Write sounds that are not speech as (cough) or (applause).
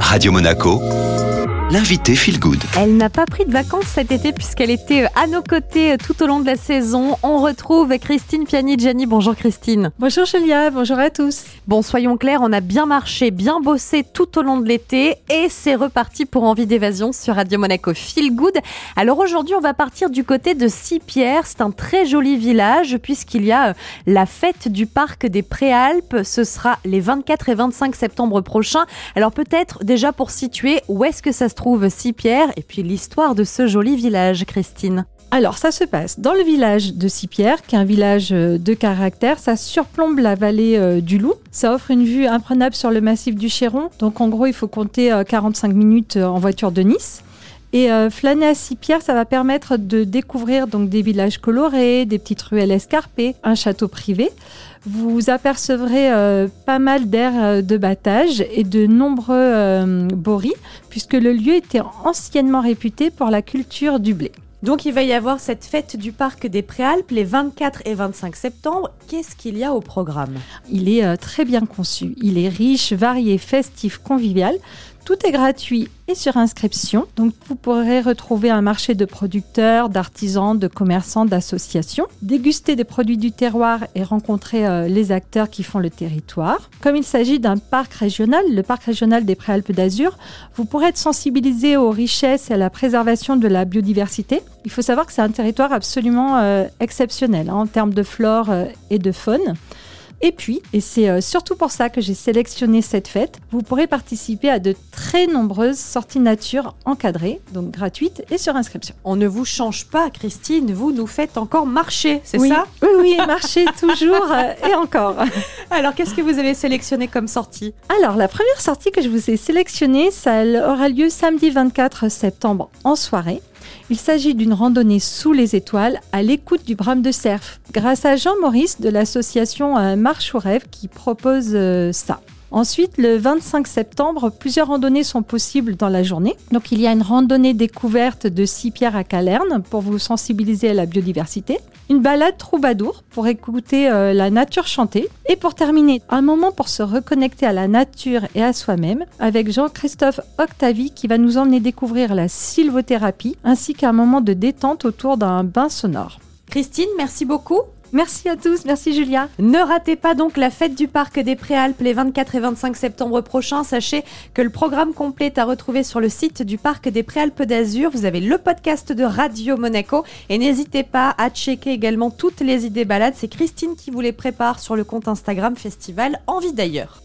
Radio Monaco, l'invité Feel Good. Elle n'a pas pris de vacances cet été puisqu'elle était euh, à nos côtés euh, tout au long de la saison. On retrouve Christine Piani-Gianni. Bonjour Christine. Bonjour Julia, bonjour à tous. Bon, soyons clairs, on a bien marché, bien bossé tout au long de l'été et c'est reparti pour Envie d'évasion sur Radio Monaco Feel Good. Alors aujourd'hui, on va partir du côté de Six-Pierres. C'est un très joli village puisqu'il y a euh, la fête du parc des Préalpes. Ce sera les 24 et 25 septembre prochains. Alors peut-être déjà pour situer où est-ce que ça se trouve Six-Pierres et puis l'histoire de ce joli village, Christine. Alors, ça se passe dans le village de Six-Pierres, qui est un village euh, de caractère. Ça surplombe la vallée euh, du Loup. Ça offre une vue imprenable sur le massif du Chéron. Donc, en gros, il faut compter 45 euh, minutes en voiture de Nice. Et flâner à Six-Pierres, ça va permettre de découvrir donc des villages colorés, des petites ruelles escarpées, un château privé. Vous apercevrez pas mal d'aires de battage et de nombreux boris, puisque le lieu était anciennement réputé pour la culture du blé. Donc il va y avoir cette fête du parc des Préalpes les 24 et 25 septembre. Qu'est-ce qu'il y a au programme? Il est euh, très bien conçu. Il est riche, varié, festif, convivial. Tout est gratuit et sur inscription. Donc vous pourrez retrouver un marché de producteurs, d'artisans, de commerçants, d'associations, déguster des produits du terroir et rencontrer euh, les acteurs qui font le territoire. Comme il s'agit d'un parc régional, le parc régional des Préalpes d'Azur, vous pourrez être sensibilisé aux richesses et à la préservation de la biodiversité. Il faut savoir que c'est un territoire absolument euh, exceptionnel hein, en termes de flore euh, et de faune. Et puis, et c'est euh, surtout pour ça que j'ai sélectionné cette fête, vous pourrez participer à de très nombreuses sorties nature encadrées, donc gratuites et sur inscription. On ne vous change pas, Christine, vous nous faites encore marcher, c'est oui, ça? Oui, oui, marcher (laughs) toujours euh, et encore. (laughs) Alors, qu'est-ce que vous avez sélectionné comme sortie? Alors, la première sortie que je vous ai sélectionnée, ça aura lieu samedi 24 septembre en soirée. Il s'agit d'une randonnée sous les étoiles à l'écoute du brame de cerf, grâce à Jean-Maurice de l'association Marche au rêve qui propose euh, ça. Ensuite, le 25 septembre, plusieurs randonnées sont possibles dans la journée. Donc, il y a une randonnée découverte de Six-Pierres à Calerne pour vous sensibiliser à la biodiversité. Une balade troubadour pour écouter euh, la nature chanter. Et pour terminer, un moment pour se reconnecter à la nature et à soi-même avec Jean-Christophe Octavie qui va nous emmener découvrir la sylvothérapie ainsi qu'un moment de détente autour d'un bain sonore. Christine, merci beaucoup. Merci à tous, merci Julia. Ne ratez pas donc la fête du Parc des Préalpes les 24 et 25 septembre prochains. Sachez que le programme complet est à retrouver sur le site du Parc des Préalpes d'Azur. Vous avez le podcast de Radio Monaco et n'hésitez pas à checker également toutes les idées balades. C'est Christine qui vous les prépare sur le compte Instagram Festival Envie d'ailleurs.